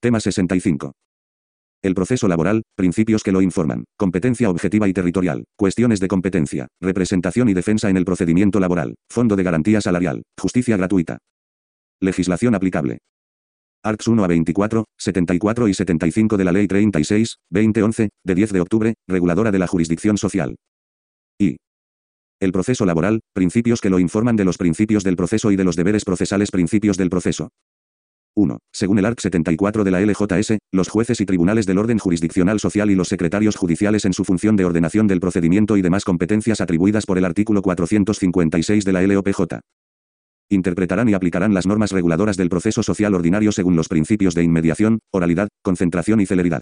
Tema 65. El proceso laboral, principios que lo informan, competencia objetiva y territorial, cuestiones de competencia, representación y defensa en el procedimiento laboral, fondo de garantía salarial, justicia gratuita. Legislación aplicable. Arts 1 a 24, 74 y 75 de la Ley 36, 2011, de 10 de octubre, reguladora de la jurisdicción social. Y. El proceso laboral, principios que lo informan de los principios del proceso y de los deberes procesales principios del proceso. 1. Según el Art 74 de la LJS, los jueces y tribunales del orden jurisdiccional social y los secretarios judiciales en su función de ordenación del procedimiento y demás competencias atribuidas por el artículo 456 de la LOPJ. Interpretarán y aplicarán las normas reguladoras del proceso social ordinario según los principios de inmediación, oralidad, concentración y celeridad.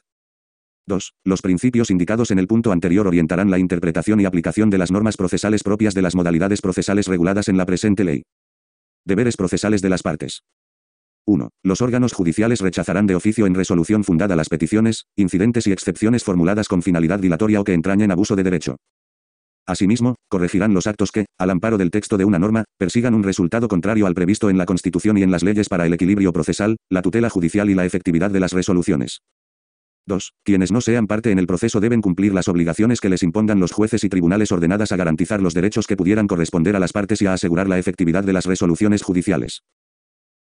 2. Los principios indicados en el punto anterior orientarán la interpretación y aplicación de las normas procesales propias de las modalidades procesales reguladas en la presente ley. Deberes procesales de las partes. 1. Los órganos judiciales rechazarán de oficio en resolución fundada las peticiones, incidentes y excepciones formuladas con finalidad dilatoria o que entrañen abuso de derecho. Asimismo, corregirán los actos que, al amparo del texto de una norma, persigan un resultado contrario al previsto en la Constitución y en las leyes para el equilibrio procesal, la tutela judicial y la efectividad de las resoluciones. 2. Quienes no sean parte en el proceso deben cumplir las obligaciones que les impongan los jueces y tribunales ordenadas a garantizar los derechos que pudieran corresponder a las partes y a asegurar la efectividad de las resoluciones judiciales.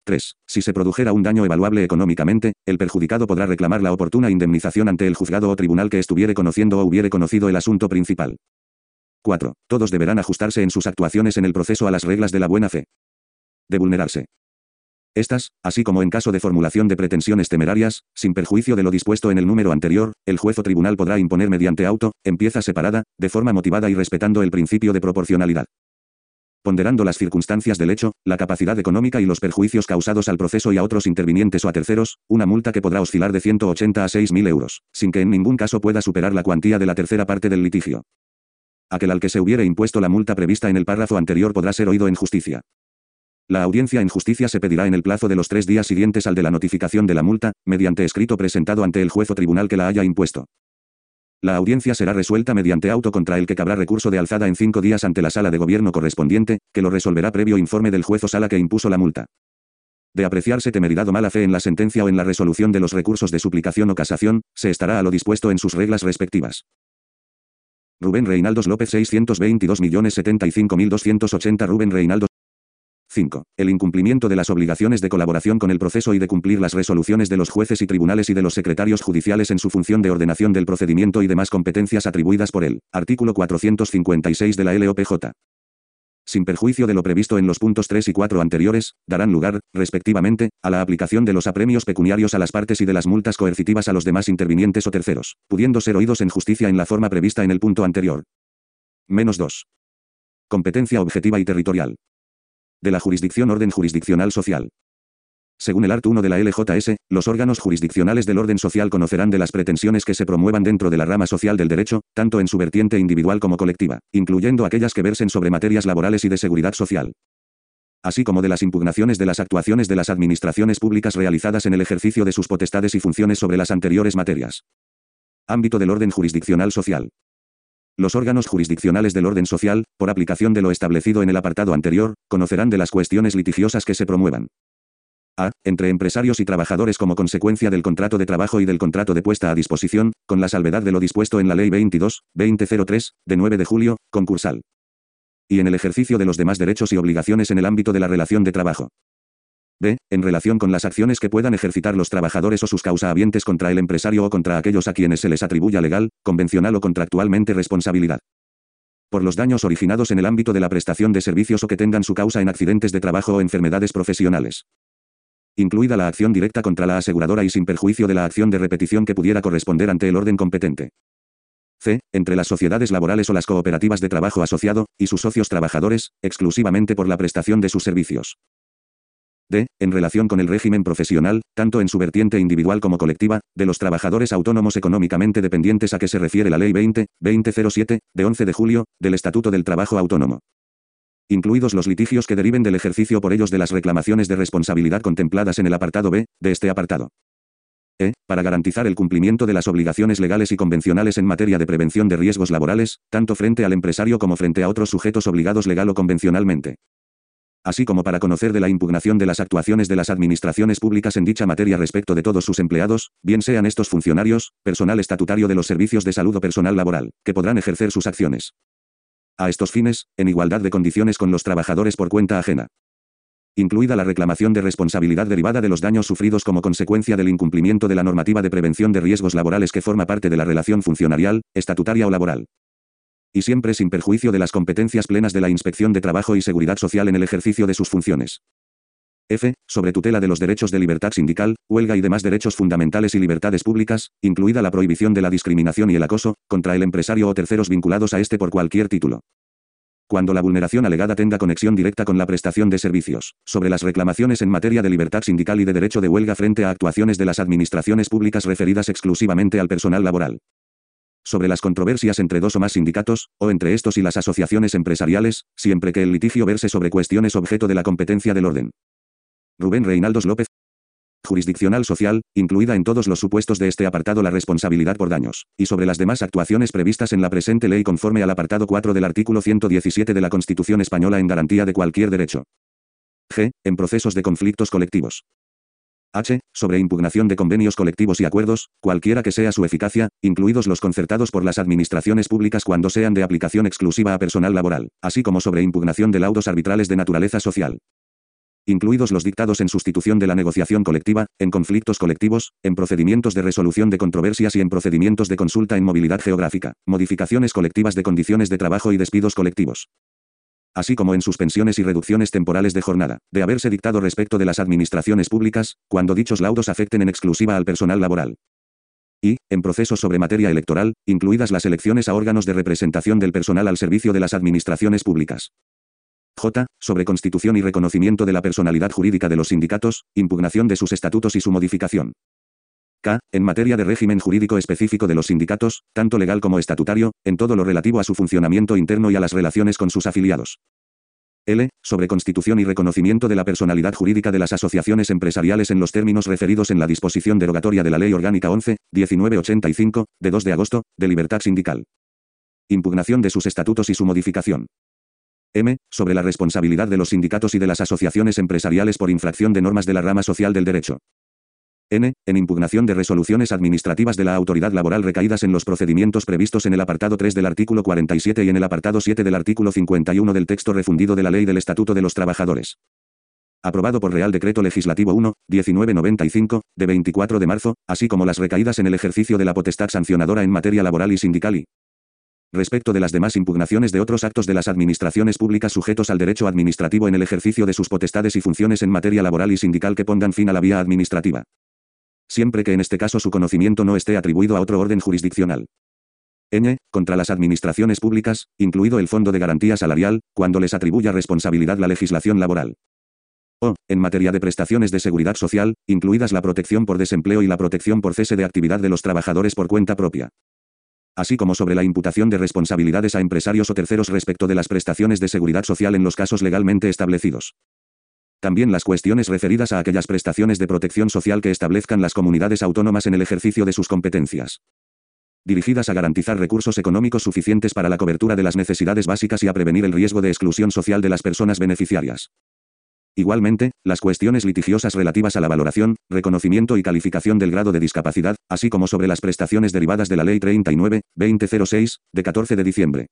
3. Si se produjera un daño evaluable económicamente, el perjudicado podrá reclamar la oportuna indemnización ante el juzgado o tribunal que estuviere conociendo o hubiere conocido el asunto principal. 4. Todos deberán ajustarse en sus actuaciones en el proceso a las reglas de la buena fe. De vulnerarse. Estas, así como en caso de formulación de pretensiones temerarias, sin perjuicio de lo dispuesto en el número anterior, el juez o tribunal podrá imponer mediante auto, en pieza separada, de forma motivada y respetando el principio de proporcionalidad ponderando las circunstancias del hecho, la capacidad económica y los perjuicios causados al proceso y a otros intervinientes o a terceros, una multa que podrá oscilar de 180 a 6.000 euros, sin que en ningún caso pueda superar la cuantía de la tercera parte del litigio. Aquel al que se hubiere impuesto la multa prevista en el párrafo anterior podrá ser oído en justicia. La audiencia en justicia se pedirá en el plazo de los tres días siguientes al de la notificación de la multa, mediante escrito presentado ante el juez o tribunal que la haya impuesto. La audiencia será resuelta mediante auto contra el que cabrá recurso de alzada en cinco días ante la sala de gobierno correspondiente, que lo resolverá previo informe del juez o sala que impuso la multa. De apreciarse temeridad o mala fe en la sentencia o en la resolución de los recursos de suplicación o casación, se estará a lo dispuesto en sus reglas respectivas. Rubén Reinaldos López 622.075.280 Rubén Reinaldos 5. El incumplimiento de las obligaciones de colaboración con el proceso y de cumplir las resoluciones de los jueces y tribunales y de los secretarios judiciales en su función de ordenación del procedimiento y demás competencias atribuidas por él. Artículo 456 de la LOPJ. Sin perjuicio de lo previsto en los puntos 3 y 4 anteriores, darán lugar, respectivamente, a la aplicación de los apremios pecuniarios a las partes y de las multas coercitivas a los demás intervinientes o terceros, pudiendo ser oídos en justicia en la forma prevista en el punto anterior. Menos 2. Competencia objetiva y territorial de la jurisdicción orden jurisdiccional social. Según el art 1 de la LJS, los órganos jurisdiccionales del orden social conocerán de las pretensiones que se promuevan dentro de la rama social del derecho, tanto en su vertiente individual como colectiva, incluyendo aquellas que versen sobre materias laborales y de seguridad social así como de las impugnaciones de las actuaciones de las administraciones públicas realizadas en el ejercicio de sus potestades y funciones sobre las anteriores materias. Ámbito del orden jurisdiccional social. Los órganos jurisdiccionales del orden social, por aplicación de lo establecido en el apartado anterior, conocerán de las cuestiones litigiosas que se promuevan. A. Entre empresarios y trabajadores como consecuencia del contrato de trabajo y del contrato de puesta a disposición, con la salvedad de lo dispuesto en la Ley 22, 2003, de 9 de julio, concursal. Y en el ejercicio de los demás derechos y obligaciones en el ámbito de la relación de trabajo. B. En relación con las acciones que puedan ejercitar los trabajadores o sus causahabientes contra el empresario o contra aquellos a quienes se les atribuya legal, convencional o contractualmente responsabilidad. Por los daños originados en el ámbito de la prestación de servicios o que tengan su causa en accidentes de trabajo o enfermedades profesionales. Incluida la acción directa contra la aseguradora y sin perjuicio de la acción de repetición que pudiera corresponder ante el orden competente. C. Entre las sociedades laborales o las cooperativas de trabajo asociado, y sus socios trabajadores, exclusivamente por la prestación de sus servicios. D. En relación con el régimen profesional, tanto en su vertiente individual como colectiva, de los trabajadores autónomos económicamente dependientes a que se refiere la Ley 20, 2007, de 11 de julio, del Estatuto del Trabajo Autónomo. Incluidos los litigios que deriven del ejercicio por ellos de las reclamaciones de responsabilidad contempladas en el apartado B, de este apartado. E. Para garantizar el cumplimiento de las obligaciones legales y convencionales en materia de prevención de riesgos laborales, tanto frente al empresario como frente a otros sujetos obligados legal o convencionalmente. Así como para conocer de la impugnación de las actuaciones de las administraciones públicas en dicha materia respecto de todos sus empleados, bien sean estos funcionarios, personal estatutario de los servicios de salud o personal laboral, que podrán ejercer sus acciones. A estos fines, en igualdad de condiciones con los trabajadores por cuenta ajena incluida la reclamación de responsabilidad derivada de los daños sufridos como consecuencia del incumplimiento de la normativa de prevención de riesgos laborales que forma parte de la relación funcionarial, estatutaria o laboral y siempre sin perjuicio de las competencias plenas de la Inspección de Trabajo y Seguridad Social en el ejercicio de sus funciones. F. Sobre tutela de los derechos de libertad sindical, huelga y demás derechos fundamentales y libertades públicas, incluida la prohibición de la discriminación y el acoso, contra el empresario o terceros vinculados a este por cualquier título. Cuando la vulneración alegada tenga conexión directa con la prestación de servicios. Sobre las reclamaciones en materia de libertad sindical y de derecho de huelga frente a actuaciones de las administraciones públicas referidas exclusivamente al personal laboral sobre las controversias entre dos o más sindicatos, o entre estos y las asociaciones empresariales, siempre que el litigio verse sobre cuestiones objeto de la competencia del orden. Rubén Reinaldos López. Jurisdiccional social, incluida en todos los supuestos de este apartado la responsabilidad por daños, y sobre las demás actuaciones previstas en la presente ley conforme al apartado 4 del artículo 117 de la Constitución española en garantía de cualquier derecho. G. En procesos de conflictos colectivos. H. Sobre impugnación de convenios colectivos y acuerdos, cualquiera que sea su eficacia, incluidos los concertados por las administraciones públicas cuando sean de aplicación exclusiva a personal laboral, así como sobre impugnación de laudos arbitrales de naturaleza social. Incluidos los dictados en sustitución de la negociación colectiva, en conflictos colectivos, en procedimientos de resolución de controversias y en procedimientos de consulta en movilidad geográfica, modificaciones colectivas de condiciones de trabajo y despidos colectivos así como en suspensiones y reducciones temporales de jornada, de haberse dictado respecto de las administraciones públicas, cuando dichos laudos afecten en exclusiva al personal laboral. Y, en procesos sobre materia electoral, incluidas las elecciones a órganos de representación del personal al servicio de las administraciones públicas. J. Sobre constitución y reconocimiento de la personalidad jurídica de los sindicatos, impugnación de sus estatutos y su modificación. K. En materia de régimen jurídico específico de los sindicatos, tanto legal como estatutario, en todo lo relativo a su funcionamiento interno y a las relaciones con sus afiliados. L. Sobre constitución y reconocimiento de la personalidad jurídica de las asociaciones empresariales en los términos referidos en la disposición derogatoria de la Ley Orgánica 11, 1985, de 2 de agosto, de libertad sindical. Impugnación de sus estatutos y su modificación. M. Sobre la responsabilidad de los sindicatos y de las asociaciones empresariales por infracción de normas de la rama social del derecho. N. En impugnación de resoluciones administrativas de la autoridad laboral recaídas en los procedimientos previstos en el apartado 3 del artículo 47 y en el apartado 7 del artículo 51 del texto refundido de la Ley del Estatuto de los Trabajadores. Aprobado por Real Decreto Legislativo 1, 1995, de 24 de marzo, así como las recaídas en el ejercicio de la potestad sancionadora en materia laboral y sindical y respecto de las demás impugnaciones de otros actos de las administraciones públicas sujetos al derecho administrativo en el ejercicio de sus potestades y funciones en materia laboral y sindical que pongan fin a la vía administrativa siempre que en este caso su conocimiento no esté atribuido a otro orden jurisdiccional. N. Contra las administraciones públicas, incluido el Fondo de Garantía Salarial, cuando les atribuya responsabilidad la legislación laboral. O. En materia de prestaciones de seguridad social, incluidas la protección por desempleo y la protección por cese de actividad de los trabajadores por cuenta propia. Así como sobre la imputación de responsabilidades a empresarios o terceros respecto de las prestaciones de seguridad social en los casos legalmente establecidos. También las cuestiones referidas a aquellas prestaciones de protección social que establezcan las comunidades autónomas en el ejercicio de sus competencias. Dirigidas a garantizar recursos económicos suficientes para la cobertura de las necesidades básicas y a prevenir el riesgo de exclusión social de las personas beneficiarias. Igualmente, las cuestiones litigiosas relativas a la valoración, reconocimiento y calificación del grado de discapacidad, así como sobre las prestaciones derivadas de la Ley 39, 2006, de 14 de diciembre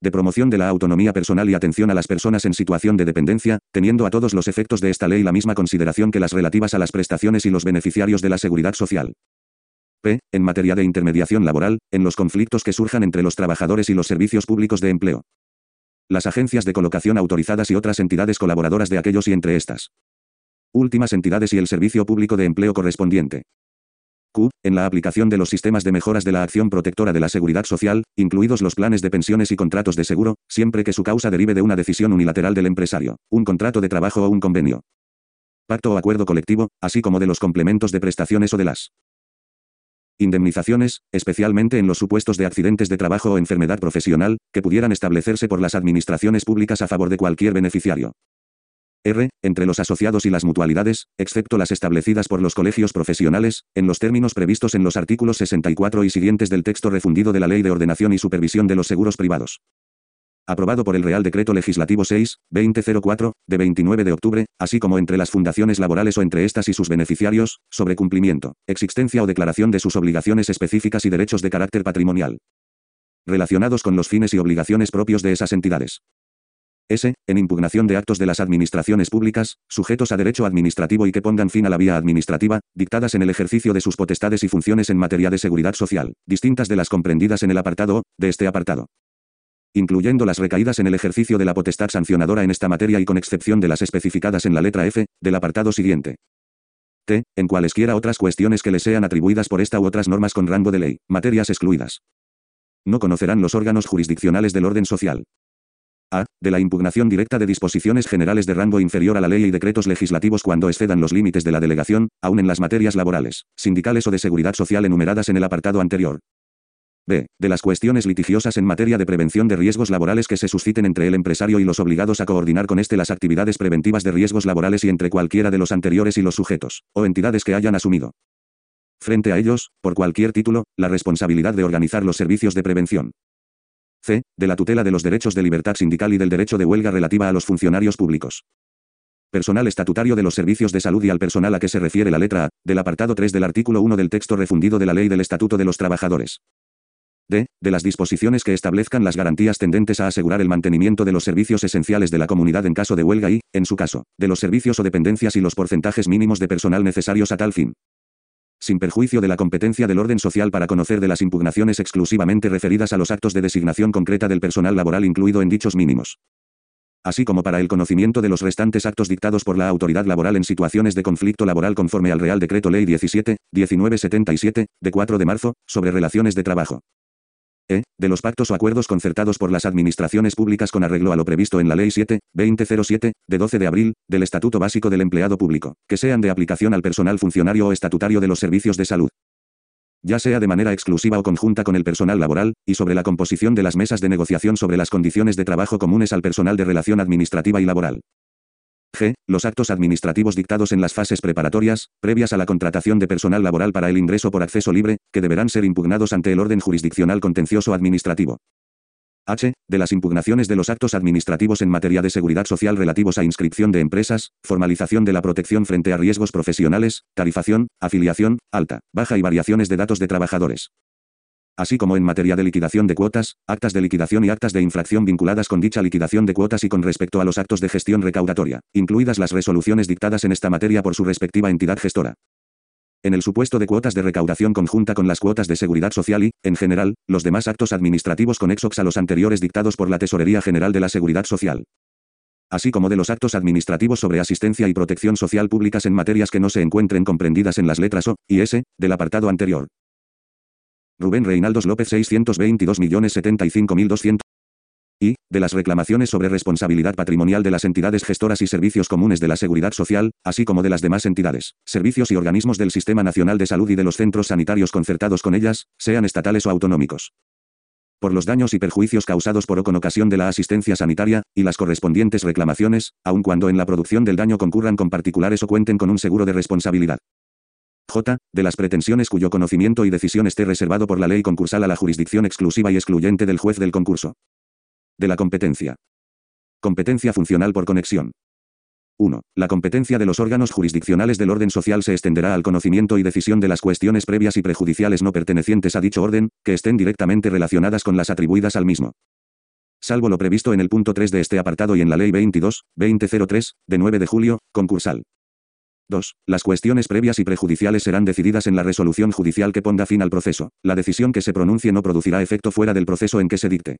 de promoción de la autonomía personal y atención a las personas en situación de dependencia, teniendo a todos los efectos de esta ley la misma consideración que las relativas a las prestaciones y los beneficiarios de la seguridad social. P. En materia de intermediación laboral, en los conflictos que surjan entre los trabajadores y los servicios públicos de empleo. Las agencias de colocación autorizadas y otras entidades colaboradoras de aquellos y entre estas. Últimas entidades y el servicio público de empleo correspondiente. Q. En la aplicación de los sistemas de mejoras de la acción protectora de la seguridad social, incluidos los planes de pensiones y contratos de seguro, siempre que su causa derive de una decisión unilateral del empresario, un contrato de trabajo o un convenio. Pacto o acuerdo colectivo, así como de los complementos de prestaciones o de las indemnizaciones, especialmente en los supuestos de accidentes de trabajo o enfermedad profesional, que pudieran establecerse por las administraciones públicas a favor de cualquier beneficiario. R. Entre los asociados y las mutualidades, excepto las establecidas por los colegios profesionales, en los términos previstos en los artículos 64 y siguientes del texto refundido de la Ley de Ordenación y Supervisión de los Seguros Privados. aprobado por el Real Decreto Legislativo 6, 2004, de 29 de octubre, así como entre las fundaciones laborales o entre estas y sus beneficiarios, sobre cumplimiento, existencia o declaración de sus obligaciones específicas y derechos de carácter patrimonial relacionados con los fines y obligaciones propios de esas entidades. S. En impugnación de actos de las administraciones públicas, sujetos a derecho administrativo y que pongan fin a la vía administrativa, dictadas en el ejercicio de sus potestades y funciones en materia de seguridad social, distintas de las comprendidas en el apartado O, de este apartado incluyendo las recaídas en el ejercicio de la potestad sancionadora en esta materia y con excepción de las especificadas en la letra F, del apartado siguiente. T. En cualesquiera otras cuestiones que le sean atribuidas por esta u otras normas con rango de ley, materias excluidas. No conocerán los órganos jurisdiccionales del orden social. A. De la impugnación directa de disposiciones generales de rango inferior a la ley y decretos legislativos cuando excedan los límites de la delegación, aun en las materias laborales, sindicales o de seguridad social enumeradas en el apartado anterior. B. De las cuestiones litigiosas en materia de prevención de riesgos laborales que se susciten entre el empresario y los obligados a coordinar con éste las actividades preventivas de riesgos laborales y entre cualquiera de los anteriores y los sujetos, o entidades que hayan asumido. Frente a ellos, por cualquier título, la responsabilidad de organizar los servicios de prevención. C. De la tutela de los derechos de libertad sindical y del derecho de huelga relativa a los funcionarios públicos. Personal estatutario de los servicios de salud y al personal a que se refiere la letra A, del apartado 3 del artículo 1 del texto refundido de la Ley del Estatuto de los Trabajadores. D. De las disposiciones que establezcan las garantías tendentes a asegurar el mantenimiento de los servicios esenciales de la comunidad en caso de huelga y, en su caso, de los servicios o dependencias y los porcentajes mínimos de personal necesarios a tal fin. Sin perjuicio de la competencia del orden social para conocer de las impugnaciones exclusivamente referidas a los actos de designación concreta del personal laboral incluido en dichos mínimos así como para el conocimiento de los restantes actos dictados por la autoridad laboral en situaciones de conflicto laboral conforme al Real Decreto Ley 17, 1977, de 4 de marzo, sobre relaciones de trabajo. E. De los pactos o acuerdos concertados por las administraciones públicas con arreglo a lo previsto en la Ley 7, 2007, de 12 de abril, del Estatuto Básico del Empleado Público, que sean de aplicación al personal funcionario o estatutario de los servicios de salud ya sea de manera exclusiva o conjunta con el personal laboral, y sobre la composición de las mesas de negociación sobre las condiciones de trabajo comunes al personal de relación administrativa y laboral. G. Los actos administrativos dictados en las fases preparatorias, previas a la contratación de personal laboral para el ingreso por acceso libre, que deberán ser impugnados ante el orden jurisdiccional contencioso administrativo. H. De las impugnaciones de los actos administrativos en materia de seguridad social relativos a inscripción de empresas, formalización de la protección frente a riesgos profesionales, tarifación, afiliación, alta, baja y variaciones de datos de trabajadores así como en materia de liquidación de cuotas, actas de liquidación y actas de infracción vinculadas con dicha liquidación de cuotas y con respecto a los actos de gestión recaudatoria, incluidas las resoluciones dictadas en esta materia por su respectiva entidad gestora. En el supuesto de cuotas de recaudación conjunta con las cuotas de seguridad social y, en general, los demás actos administrativos conexos a los anteriores dictados por la Tesorería General de la Seguridad Social así como de los actos administrativos sobre asistencia y protección social públicas en materias que no se encuentren comprendidas en las letras O y S del apartado anterior. Rubén Reinaldos López 622.075.200 y, de las reclamaciones sobre responsabilidad patrimonial de las entidades gestoras y servicios comunes de la seguridad social, así como de las demás entidades, servicios y organismos del Sistema Nacional de Salud y de los centros sanitarios concertados con ellas, sean estatales o autonómicos. Por los daños y perjuicios causados por o con ocasión de la asistencia sanitaria, y las correspondientes reclamaciones, aun cuando en la producción del daño concurran con particulares o cuenten con un seguro de responsabilidad. J. De las pretensiones cuyo conocimiento y decisión esté reservado por la ley concursal a la jurisdicción exclusiva y excluyente del juez del concurso. De la competencia. Competencia funcional por conexión. 1. La competencia de los órganos jurisdiccionales del orden social se extenderá al conocimiento y decisión de las cuestiones previas y prejudiciales no pertenecientes a dicho orden, que estén directamente relacionadas con las atribuidas al mismo. Salvo lo previsto en el punto 3 de este apartado y en la Ley 22, 2003, de 9 de julio, concursal. 2. Las cuestiones previas y prejudiciales serán decididas en la resolución judicial que ponga fin al proceso. La decisión que se pronuncie no producirá efecto fuera del proceso en que se dicte.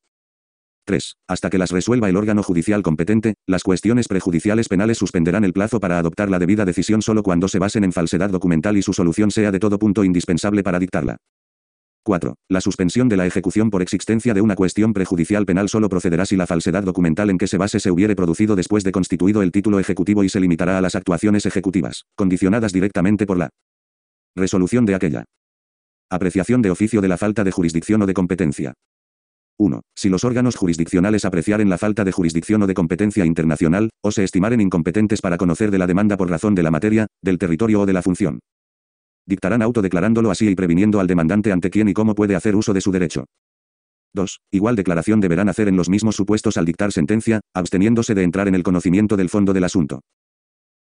3. Hasta que las resuelva el órgano judicial competente, las cuestiones prejudiciales penales suspenderán el plazo para adoptar la debida decisión solo cuando se basen en falsedad documental y su solución sea de todo punto indispensable para dictarla. 4. La suspensión de la ejecución por existencia de una cuestión prejudicial penal solo procederá si la falsedad documental en que se base se hubiere producido después de constituido el título ejecutivo y se limitará a las actuaciones ejecutivas, condicionadas directamente por la resolución de aquella. Apreciación de oficio de la falta de jurisdicción o de competencia. 1. Si los órganos jurisdiccionales apreciaren la falta de jurisdicción o de competencia internacional, o se estimaren incompetentes para conocer de la demanda por razón de la materia, del territorio o de la función dictarán auto declarándolo así y previniendo al demandante ante quién y cómo puede hacer uso de su derecho. 2. Igual declaración deberán hacer en los mismos supuestos al dictar sentencia, absteniéndose de entrar en el conocimiento del fondo del asunto.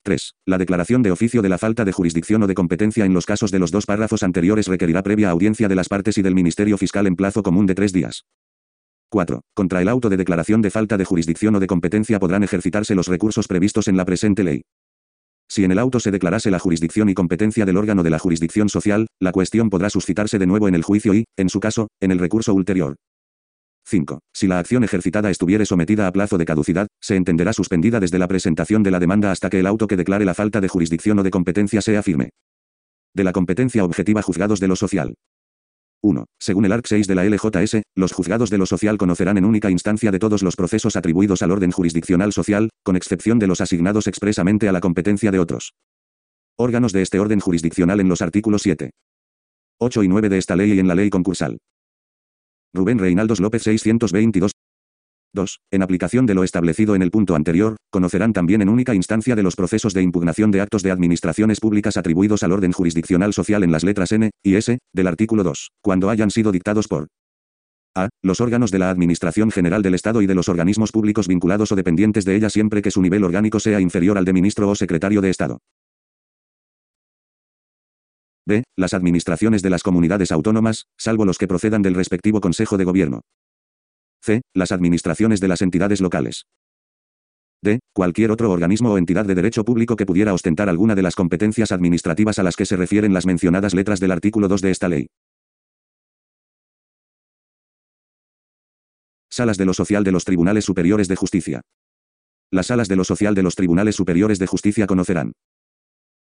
3. La declaración de oficio de la falta de jurisdicción o de competencia en los casos de los dos párrafos anteriores requerirá previa audiencia de las partes y del Ministerio Fiscal en plazo común de tres días. 4. Contra el auto de declaración de falta de jurisdicción o de competencia podrán ejercitarse los recursos previstos en la presente ley. Si en el auto se declarase la jurisdicción y competencia del órgano de la jurisdicción social, la cuestión podrá suscitarse de nuevo en el juicio y, en su caso, en el recurso ulterior. 5. Si la acción ejercitada estuviere sometida a plazo de caducidad, se entenderá suspendida desde la presentación de la demanda hasta que el auto que declare la falta de jurisdicción o de competencia sea firme. De la competencia objetiva juzgados de lo social. 1. Según el ARC 6 de la LJS, los juzgados de lo social conocerán en única instancia de todos los procesos atribuidos al orden jurisdiccional social, con excepción de los asignados expresamente a la competencia de otros. Órganos de este orden jurisdiccional en los artículos 7, 8 y 9 de esta ley y en la ley concursal. Rubén Reinaldos López 622. 2. En aplicación de lo establecido en el punto anterior, conocerán también en única instancia de los procesos de impugnación de actos de administraciones públicas atribuidos al orden jurisdiccional social en las letras N y S del artículo 2, cuando hayan sido dictados por a. Los órganos de la Administración General del Estado y de los organismos públicos vinculados o dependientes de ella siempre que su nivel orgánico sea inferior al de ministro o secretario de Estado. B. Las administraciones de las comunidades autónomas, salvo los que procedan del respectivo Consejo de Gobierno. C. Las administraciones de las entidades locales. D. Cualquier otro organismo o entidad de derecho público que pudiera ostentar alguna de las competencias administrativas a las que se refieren las mencionadas letras del artículo 2 de esta ley. Salas de lo social de los Tribunales Superiores de Justicia. Las salas de lo social de los Tribunales Superiores de Justicia conocerán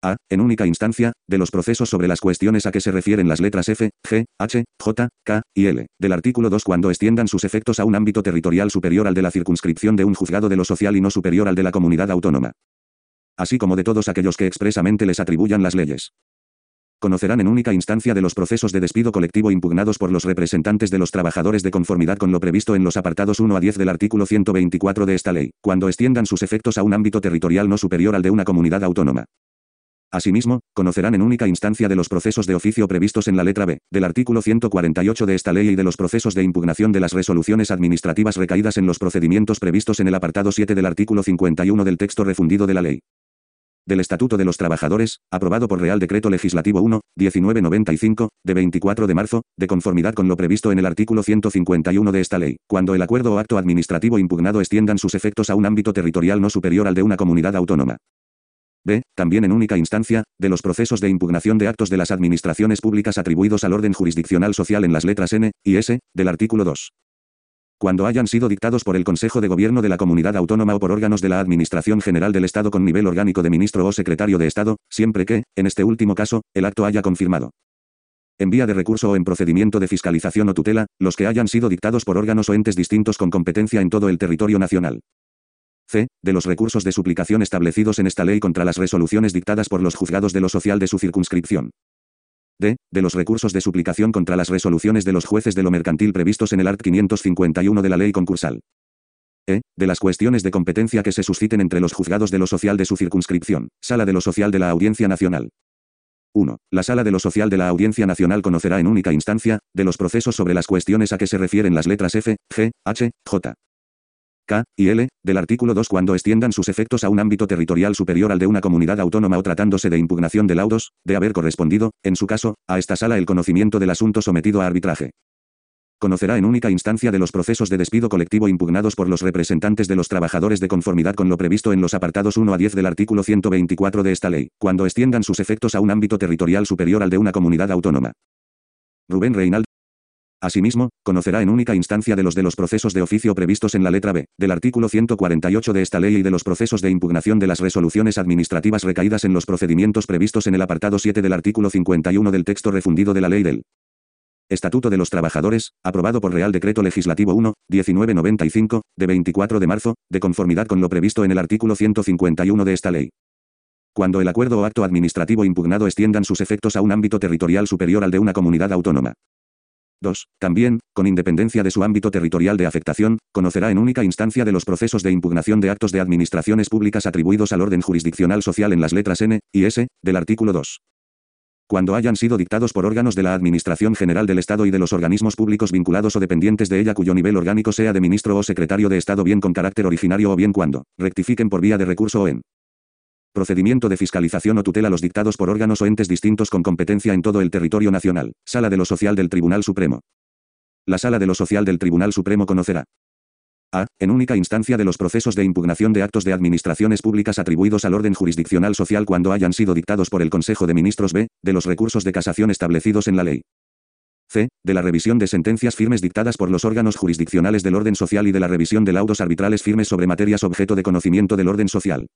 a. En única instancia, de los procesos sobre las cuestiones a que se refieren las letras F, G, H, J, K y L, del artículo 2 cuando extiendan sus efectos a un ámbito territorial superior al de la circunscripción de un juzgado de lo social y no superior al de la comunidad autónoma. Así como de todos aquellos que expresamente les atribuyan las leyes conocerán en única instancia de los procesos de despido colectivo impugnados por los representantes de los trabajadores de conformidad con lo previsto en los apartados 1 a 10 del artículo 124 de esta ley, cuando extiendan sus efectos a un ámbito territorial no superior al de una comunidad autónoma. Asimismo, conocerán en única instancia de los procesos de oficio previstos en la letra B, del artículo 148 de esta ley y de los procesos de impugnación de las resoluciones administrativas recaídas en los procedimientos previstos en el apartado 7 del artículo 51 del texto refundido de la ley. Del Estatuto de los Trabajadores, aprobado por Real Decreto Legislativo 1, 1995, de 24 de marzo, de conformidad con lo previsto en el artículo 151 de esta ley, cuando el acuerdo o acto administrativo impugnado extiendan sus efectos a un ámbito territorial no superior al de una comunidad autónoma. B. También en única instancia, de los procesos de impugnación de actos de las administraciones públicas atribuidos al orden jurisdiccional social en las letras N y S, del artículo 2. Cuando hayan sido dictados por el Consejo de Gobierno de la Comunidad Autónoma o por órganos de la Administración General del Estado con nivel orgánico de ministro o secretario de Estado, siempre que, en este último caso, el acto haya confirmado. En vía de recurso o en procedimiento de fiscalización o tutela, los que hayan sido dictados por órganos o entes distintos con competencia en todo el territorio nacional. C. De los recursos de suplicación establecidos en esta ley contra las resoluciones dictadas por los juzgados de lo social de su circunscripción. D. De los recursos de suplicación contra las resoluciones de los jueces de lo mercantil previstos en el art. 551 de la ley concursal. E. De las cuestiones de competencia que se susciten entre los juzgados de lo social de su circunscripción, Sala de lo Social de la Audiencia Nacional. 1. La Sala de lo Social de la Audiencia Nacional conocerá en única instancia, de los procesos sobre las cuestiones a que se refieren las letras F, G, H, J, K y L, del artículo 2 cuando extiendan sus efectos a un ámbito territorial superior al de una comunidad autónoma o tratándose de impugnación de laudos, de haber correspondido, en su caso, a esta sala el conocimiento del asunto sometido a arbitraje. Conocerá en única instancia de los procesos de despido colectivo impugnados por los representantes de los trabajadores de conformidad con lo previsto en los apartados 1 a 10 del artículo 124 de esta ley, cuando extiendan sus efectos a un ámbito territorial superior al de una comunidad autónoma. Rubén Reinald Asimismo, conocerá en única instancia de los de los procesos de oficio previstos en la letra B, del artículo 148 de esta ley y de los procesos de impugnación de las resoluciones administrativas recaídas en los procedimientos previstos en el apartado 7 del artículo 51 del texto refundido de la ley del Estatuto de los Trabajadores, aprobado por Real Decreto Legislativo 1, 1995, de 24 de marzo, de conformidad con lo previsto en el artículo 151 de esta ley. Cuando el acuerdo o acto administrativo impugnado extiendan sus efectos a un ámbito territorial superior al de una comunidad autónoma. 2. También, con independencia de su ámbito territorial de afectación, conocerá en única instancia de los procesos de impugnación de actos de administraciones públicas atribuidos al orden jurisdiccional social en las letras N y S, del artículo 2. cuando hayan sido dictados por órganos de la Administración General del Estado y de los organismos públicos vinculados o dependientes de ella cuyo nivel orgánico sea de ministro o secretario de Estado bien con carácter originario o bien cuando rectifiquen por vía de recurso o en procedimiento de fiscalización o tutela los dictados por órganos o entes distintos con competencia en todo el territorio nacional. Sala de lo Social del Tribunal Supremo. La Sala de lo Social del Tribunal Supremo conocerá a. En única instancia de los procesos de impugnación de actos de administraciones públicas atribuidos al orden jurisdiccional social cuando hayan sido dictados por el Consejo de Ministros B. De los recursos de casación establecidos en la ley. C. De la revisión de sentencias firmes dictadas por los órganos jurisdiccionales del orden social y de la revisión de laudos arbitrales firmes sobre materias objeto de conocimiento del orden social.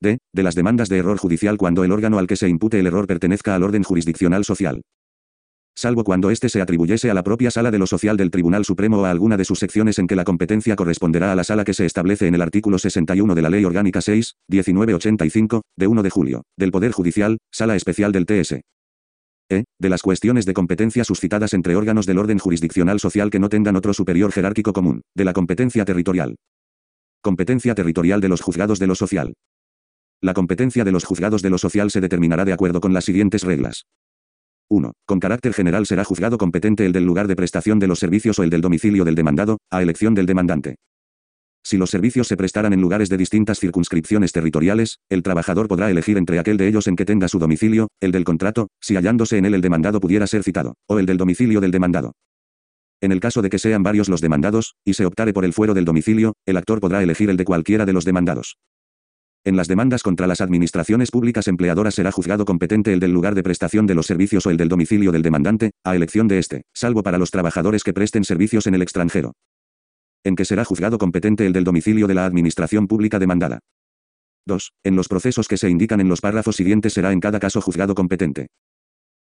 D. De las demandas de error judicial cuando el órgano al que se impute el error pertenezca al orden jurisdiccional social salvo cuando éste se atribuyese a la propia sala de lo social del Tribunal Supremo o a alguna de sus secciones en que la competencia corresponderá a la sala que se establece en el artículo 61 de la Ley Orgánica 6, 1985, de 1 de julio, del Poder Judicial, Sala Especial del TS. E. De las cuestiones de competencia suscitadas entre órganos del orden jurisdiccional social que no tengan otro superior jerárquico común, de la competencia territorial. Competencia territorial de los juzgados de lo social. La competencia de los juzgados de lo social se determinará de acuerdo con las siguientes reglas. 1. Con carácter general será juzgado competente el del lugar de prestación de los servicios o el del domicilio del demandado, a elección del demandante. Si los servicios se prestaran en lugares de distintas circunscripciones territoriales, el trabajador podrá elegir entre aquel de ellos en que tenga su domicilio, el del contrato, si hallándose en él el demandado pudiera ser citado, o el del domicilio del demandado. En el caso de que sean varios los demandados, y se optare por el fuero del domicilio, el actor podrá elegir el de cualquiera de los demandados. En las demandas contra las administraciones públicas empleadoras será juzgado competente el del lugar de prestación de los servicios o el del domicilio del demandante, a elección de éste, salvo para los trabajadores que presten servicios en el extranjero. En que será juzgado competente el del domicilio de la administración pública demandada. 2. En los procesos que se indican en los párrafos siguientes será en cada caso juzgado competente.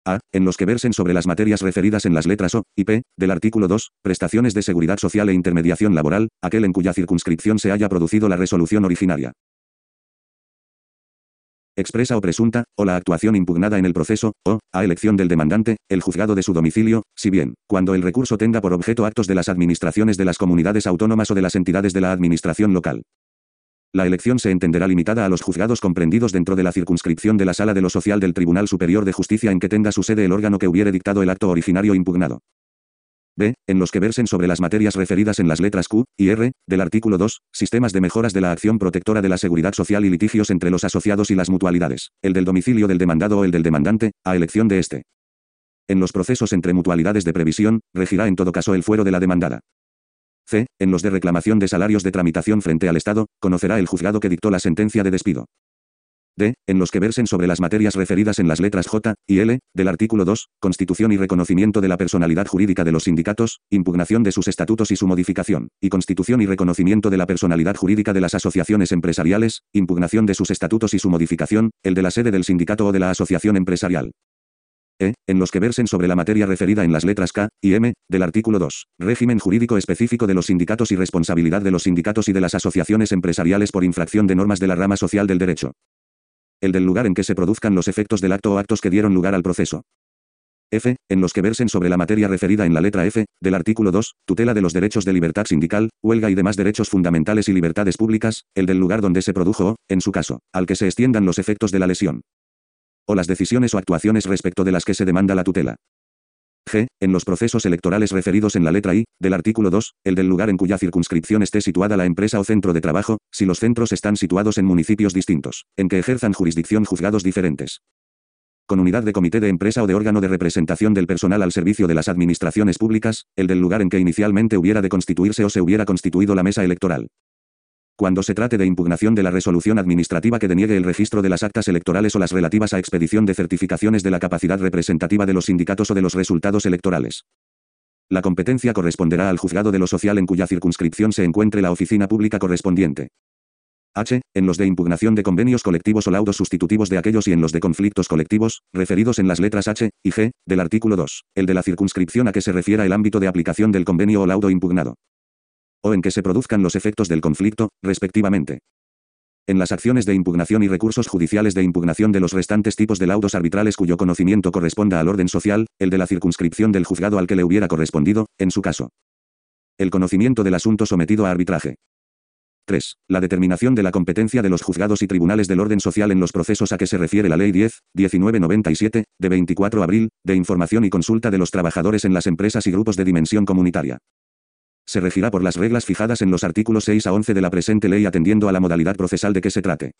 A. En los que versen sobre las materias referidas en las letras O y P, del artículo 2, prestaciones de seguridad social e intermediación laboral, aquel en cuya circunscripción se haya producido la resolución originaria expresa o presunta, o la actuación impugnada en el proceso, o, a elección del demandante, el juzgado de su domicilio, si bien, cuando el recurso tenga por objeto actos de las administraciones de las comunidades autónomas o de las entidades de la administración local. La elección se entenderá limitada a los juzgados comprendidos dentro de la circunscripción de la Sala de lo Social del Tribunal Superior de Justicia en que tenga su sede el órgano que hubiere dictado el acto originario impugnado. B. En los que versen sobre las materias referidas en las letras Q y R del artículo 2, sistemas de mejoras de la acción protectora de la seguridad social y litigios entre los asociados y las mutualidades, el del domicilio del demandado o el del demandante, a elección de este. En los procesos entre mutualidades de previsión, regirá en todo caso el fuero de la demandada. C. En los de reclamación de salarios de tramitación frente al Estado, conocerá el juzgado que dictó la sentencia de despido. D. En los que versen sobre las materias referidas en las letras J y L, del artículo 2, constitución y reconocimiento de la personalidad jurídica de los sindicatos, impugnación de sus estatutos y su modificación, y constitución y reconocimiento de la personalidad jurídica de las asociaciones empresariales, impugnación de sus estatutos y su modificación, el de la sede del sindicato o de la asociación empresarial. E. En los que versen sobre la materia referida en las letras K y M, del artículo 2, régimen jurídico específico de los sindicatos y responsabilidad de los sindicatos y de las asociaciones empresariales por infracción de normas de la rama social del derecho el del lugar en que se produzcan los efectos del acto o actos que dieron lugar al proceso. F. En los que versen sobre la materia referida en la letra F, del artículo 2, tutela de los derechos de libertad sindical, huelga y demás derechos fundamentales y libertades públicas, el del lugar donde se produjo o, en su caso, al que se extiendan los efectos de la lesión. O las decisiones o actuaciones respecto de las que se demanda la tutela. G. En los procesos electorales referidos en la letra I, del artículo 2, el del lugar en cuya circunscripción esté situada la empresa o centro de trabajo, si los centros están situados en municipios distintos, en que ejerzan jurisdicción juzgados diferentes. Con unidad de comité de empresa o de órgano de representación del personal al servicio de las administraciones públicas, el del lugar en que inicialmente hubiera de constituirse o se hubiera constituido la mesa electoral cuando se trate de impugnación de la resolución administrativa que deniegue el registro de las actas electorales o las relativas a expedición de certificaciones de la capacidad representativa de los sindicatos o de los resultados electorales. La competencia corresponderá al juzgado de lo social en cuya circunscripción se encuentre la oficina pública correspondiente. H. En los de impugnación de convenios colectivos o laudos sustitutivos de aquellos y en los de conflictos colectivos, referidos en las letras H y G, del artículo 2, el de la circunscripción a que se refiera el ámbito de aplicación del convenio o laudo impugnado o en que se produzcan los efectos del conflicto, respectivamente. En las acciones de impugnación y recursos judiciales de impugnación de los restantes tipos de laudos arbitrales cuyo conocimiento corresponda al orden social, el de la circunscripción del juzgado al que le hubiera correspondido, en su caso. El conocimiento del asunto sometido a arbitraje. 3. La determinación de la competencia de los juzgados y tribunales del orden social en los procesos a que se refiere la Ley 10, 1997, de 24 de abril, de información y consulta de los trabajadores en las empresas y grupos de dimensión comunitaria. Se regirá por las reglas fijadas en los artículos 6 a 11 de la presente ley atendiendo a la modalidad procesal de que se trate.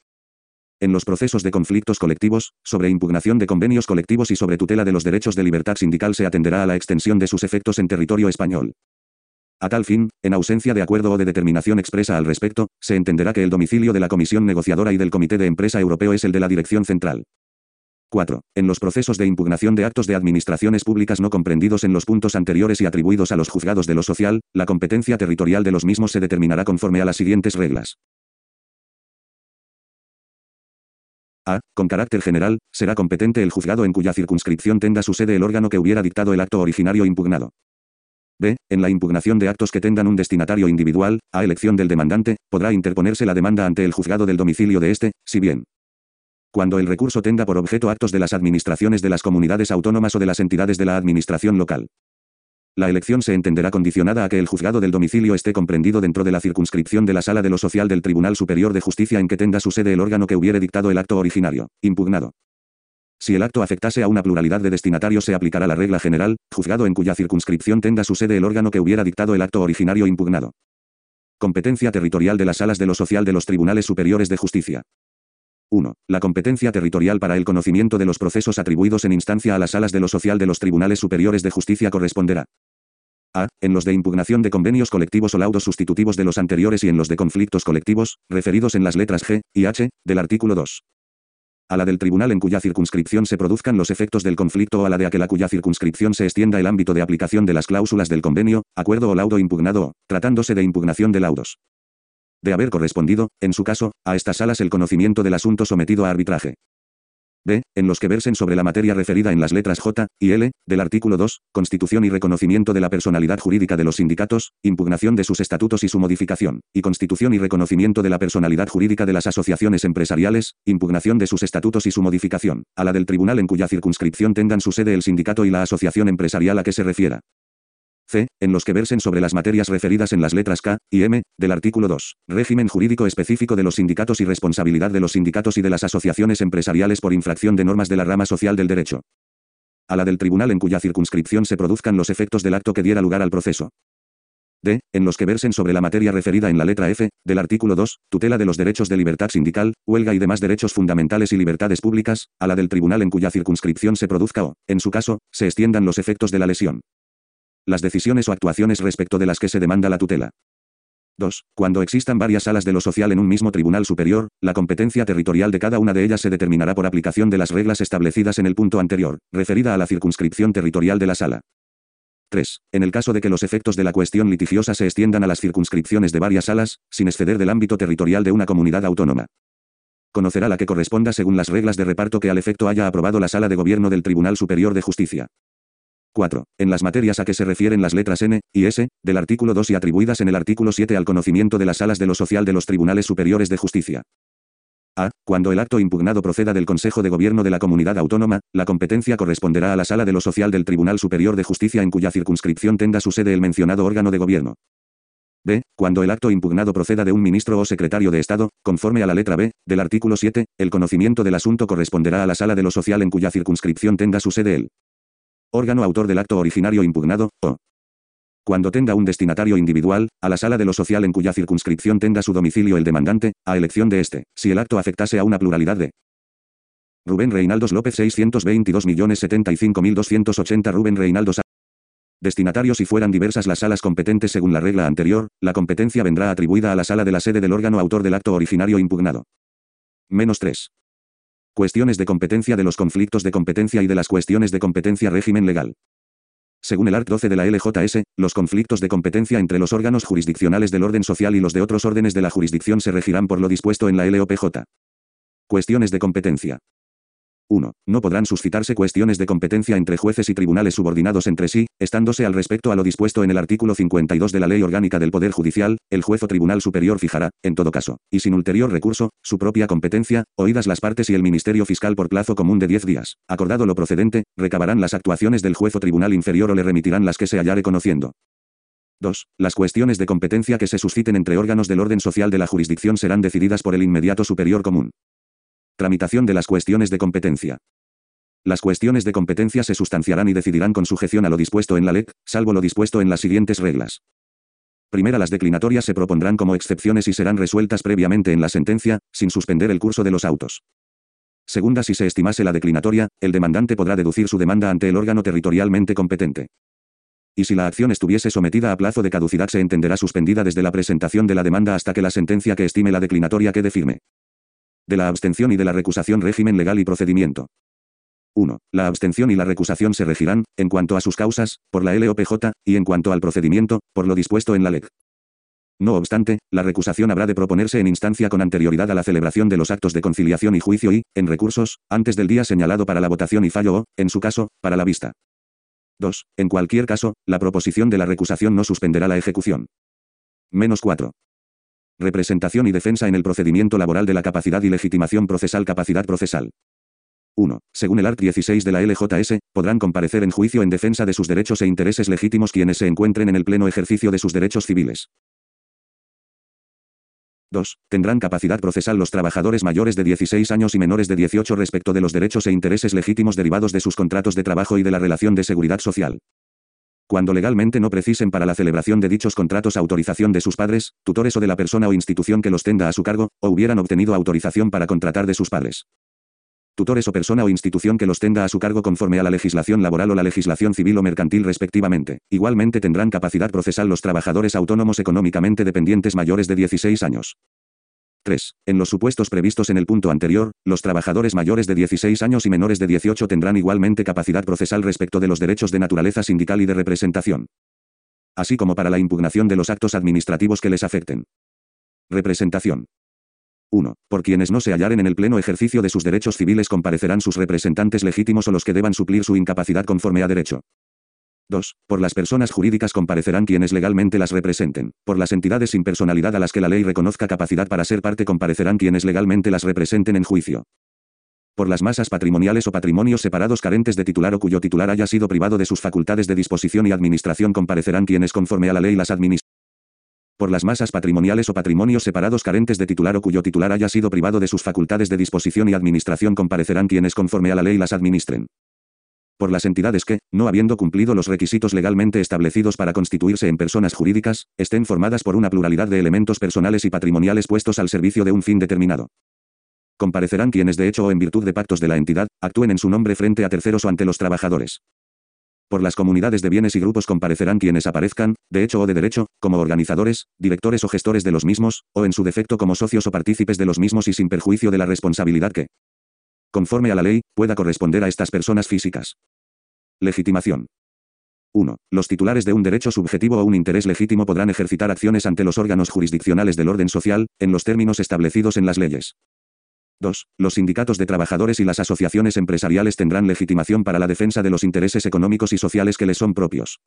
En los procesos de conflictos colectivos, sobre impugnación de convenios colectivos y sobre tutela de los derechos de libertad sindical se atenderá a la extensión de sus efectos en territorio español. A tal fin, en ausencia de acuerdo o de determinación expresa al respecto, se entenderá que el domicilio de la Comisión Negociadora y del Comité de Empresa Europeo es el de la Dirección Central. 4. En los procesos de impugnación de actos de administraciones públicas no comprendidos en los puntos anteriores y atribuidos a los juzgados de lo social, la competencia territorial de los mismos se determinará conforme a las siguientes reglas. A. Con carácter general, será competente el juzgado en cuya circunscripción tenga su sede el órgano que hubiera dictado el acto originario impugnado. B. En la impugnación de actos que tengan un destinatario individual, a elección del demandante, podrá interponerse la demanda ante el juzgado del domicilio de éste, si bien cuando el recurso tenga por objeto actos de las administraciones de las comunidades autónomas o de las entidades de la administración local. La elección se entenderá condicionada a que el juzgado del domicilio esté comprendido dentro de la circunscripción de la sala de lo social del Tribunal Superior de Justicia en que tenga su sede el órgano que hubiere dictado el acto originario, impugnado. Si el acto afectase a una pluralidad de destinatarios se aplicará la regla general, juzgado en cuya circunscripción tenga su sede el órgano que hubiera dictado el acto originario impugnado. Competencia territorial de las salas de lo social de los Tribunales Superiores de Justicia. 1. La competencia territorial para el conocimiento de los procesos atribuidos en instancia a las salas de lo social de los Tribunales Superiores de Justicia corresponderá a. En los de impugnación de convenios colectivos o laudos sustitutivos de los anteriores y en los de conflictos colectivos, referidos en las letras G y H, del artículo 2 a la del tribunal en cuya circunscripción se produzcan los efectos del conflicto o a la de aquella cuya circunscripción se extienda el ámbito de aplicación de las cláusulas del convenio, acuerdo o laudo impugnado tratándose de impugnación de laudos. De haber correspondido, en su caso, a estas salas el conocimiento del asunto sometido a arbitraje. D. En los que versen sobre la materia referida en las letras J y L, del artículo 2, constitución y reconocimiento de la personalidad jurídica de los sindicatos, impugnación de sus estatutos y su modificación, y constitución y reconocimiento de la personalidad jurídica de las asociaciones empresariales, impugnación de sus estatutos y su modificación, a la del tribunal en cuya circunscripción tengan su sede el sindicato y la asociación empresarial a que se refiera. C. En los que versen sobre las materias referidas en las letras K y M, del artículo 2. Régimen jurídico específico de los sindicatos y responsabilidad de los sindicatos y de las asociaciones empresariales por infracción de normas de la rama social del derecho. A la del tribunal en cuya circunscripción se produzcan los efectos del acto que diera lugar al proceso. D. En los que versen sobre la materia referida en la letra F, del artículo 2, tutela de los derechos de libertad sindical, huelga y demás derechos fundamentales y libertades públicas, a la del tribunal en cuya circunscripción se produzca o, en su caso, se extiendan los efectos de la lesión las decisiones o actuaciones respecto de las que se demanda la tutela. 2. Cuando existan varias salas de lo social en un mismo tribunal superior, la competencia territorial de cada una de ellas se determinará por aplicación de las reglas establecidas en el punto anterior, referida a la circunscripción territorial de la sala. 3. En el caso de que los efectos de la cuestión litigiosa se extiendan a las circunscripciones de varias salas, sin exceder del ámbito territorial de una comunidad autónoma. Conocerá la que corresponda según las reglas de reparto que al efecto haya aprobado la Sala de Gobierno del Tribunal Superior de Justicia. 4. En las materias a que se refieren las letras N y S, del artículo 2 y atribuidas en el artículo 7 al conocimiento de las salas de lo social de los tribunales superiores de justicia. A. Cuando el acto impugnado proceda del Consejo de Gobierno de la Comunidad Autónoma, la competencia corresponderá a la Sala de lo Social del Tribunal Superior de Justicia en cuya circunscripción tenga su sede el mencionado órgano de gobierno. B. Cuando el acto impugnado proceda de un ministro o secretario de Estado, conforme a la letra B, del artículo 7, el conocimiento del asunto corresponderá a la Sala de lo Social en cuya circunscripción tenga su sede el órgano autor del acto originario impugnado, o cuando tenga un destinatario individual, a la sala de lo social en cuya circunscripción tenga su domicilio el demandante, a elección de éste, si el acto afectase a una pluralidad de Rubén Reinaldos López 622.075.280 Rubén Reinaldos Destinatarios si fueran diversas las salas competentes según la regla anterior, la competencia vendrá atribuida a la sala de la sede del órgano autor del acto originario impugnado. Menos 3. Cuestiones de competencia de los conflictos de competencia y de las cuestiones de competencia régimen legal. Según el art. 12 de la LJS, los conflictos de competencia entre los órganos jurisdiccionales del orden social y los de otros órdenes de la jurisdicción se regirán por lo dispuesto en la LOPJ. Cuestiones de competencia. 1. No podrán suscitarse cuestiones de competencia entre jueces y tribunales subordinados entre sí, estándose al respecto a lo dispuesto en el artículo 52 de la Ley Orgánica del Poder Judicial, el juez o tribunal superior fijará, en todo caso, y sin ulterior recurso, su propia competencia, oídas las partes y el Ministerio Fiscal por plazo común de 10 días. Acordado lo procedente, recabarán las actuaciones del juez o tribunal inferior o le remitirán las que se hallare conociendo. 2. Las cuestiones de competencia que se susciten entre órganos del orden social de la jurisdicción serán decididas por el inmediato superior común. Tramitación de las cuestiones de competencia. Las cuestiones de competencia se sustanciarán y decidirán con sujeción a lo dispuesto en la LEC, salvo lo dispuesto en las siguientes reglas. Primera, las declinatorias se propondrán como excepciones y serán resueltas previamente en la sentencia, sin suspender el curso de los autos. Segunda, si se estimase la declinatoria, el demandante podrá deducir su demanda ante el órgano territorialmente competente y si la acción estuviese sometida a plazo de caducidad se entenderá suspendida desde la presentación de la demanda hasta que la sentencia que estime la declinatoria quede firme. De la abstención y de la recusación régimen legal y procedimiento. 1. La abstención y la recusación se regirán, en cuanto a sus causas, por la LOPJ, y en cuanto al procedimiento, por lo dispuesto en la LEC. No obstante, la recusación habrá de proponerse en instancia con anterioridad a la celebración de los actos de conciliación y juicio y, en recursos, antes del día señalado para la votación y fallo o, en su caso, para la vista. 2. En cualquier caso, la proposición de la recusación no suspenderá la ejecución. Menos 4. Representación y defensa en el procedimiento laboral de la capacidad y legitimación procesal Capacidad procesal. 1. Según el art. 16 de la LJS, podrán comparecer en juicio en defensa de sus derechos e intereses legítimos quienes se encuentren en el pleno ejercicio de sus derechos civiles. 2. Tendrán capacidad procesal los trabajadores mayores de 16 años y menores de 18 respecto de los derechos e intereses legítimos derivados de sus contratos de trabajo y de la relación de seguridad social. Cuando legalmente no precisen para la celebración de dichos contratos autorización de sus padres, tutores o de la persona o institución que los tenga a su cargo, o hubieran obtenido autorización para contratar de sus padres tutores o persona o institución que los tenga a su cargo conforme a la legislación laboral o la legislación civil o mercantil respectivamente. Igualmente tendrán capacidad procesal los trabajadores autónomos económicamente dependientes mayores de 16 años. 3. En los supuestos previstos en el punto anterior, los trabajadores mayores de 16 años y menores de 18 tendrán igualmente capacidad procesal respecto de los derechos de naturaleza sindical y de representación. Así como para la impugnación de los actos administrativos que les afecten. Representación. 1. Por quienes no se hallaren en el pleno ejercicio de sus derechos civiles comparecerán sus representantes legítimos o los que deban suplir su incapacidad conforme a derecho. 2. Por las personas jurídicas comparecerán quienes legalmente las representen. Por las entidades sin personalidad a las que la ley reconozca capacidad para ser parte comparecerán quienes legalmente las representen en juicio. Por las masas patrimoniales o patrimonios separados carentes de titular o cuyo titular haya sido privado de sus facultades de disposición y administración comparecerán quienes conforme a la ley las administran por las masas patrimoniales o patrimonios separados carentes de titular o cuyo titular haya sido privado de sus facultades de disposición y administración comparecerán quienes conforme a la ley las administren. Por las entidades que, no habiendo cumplido los requisitos legalmente establecidos para constituirse en personas jurídicas, estén formadas por una pluralidad de elementos personales y patrimoniales puestos al servicio de un fin determinado. Comparecerán quienes de hecho o en virtud de pactos de la entidad, actúen en su nombre frente a terceros o ante los trabajadores. Por las comunidades de bienes y grupos comparecerán quienes aparezcan, de hecho o de derecho, como organizadores, directores o gestores de los mismos, o en su defecto como socios o partícipes de los mismos y sin perjuicio de la responsabilidad que, conforme a la ley, pueda corresponder a estas personas físicas. Legitimación. 1. Los titulares de un derecho subjetivo o un interés legítimo podrán ejercitar acciones ante los órganos jurisdiccionales del orden social, en los términos establecidos en las leyes. 2. Los sindicatos de trabajadores y las asociaciones empresariales tendrán legitimación para la defensa de los intereses económicos y sociales que les son propios.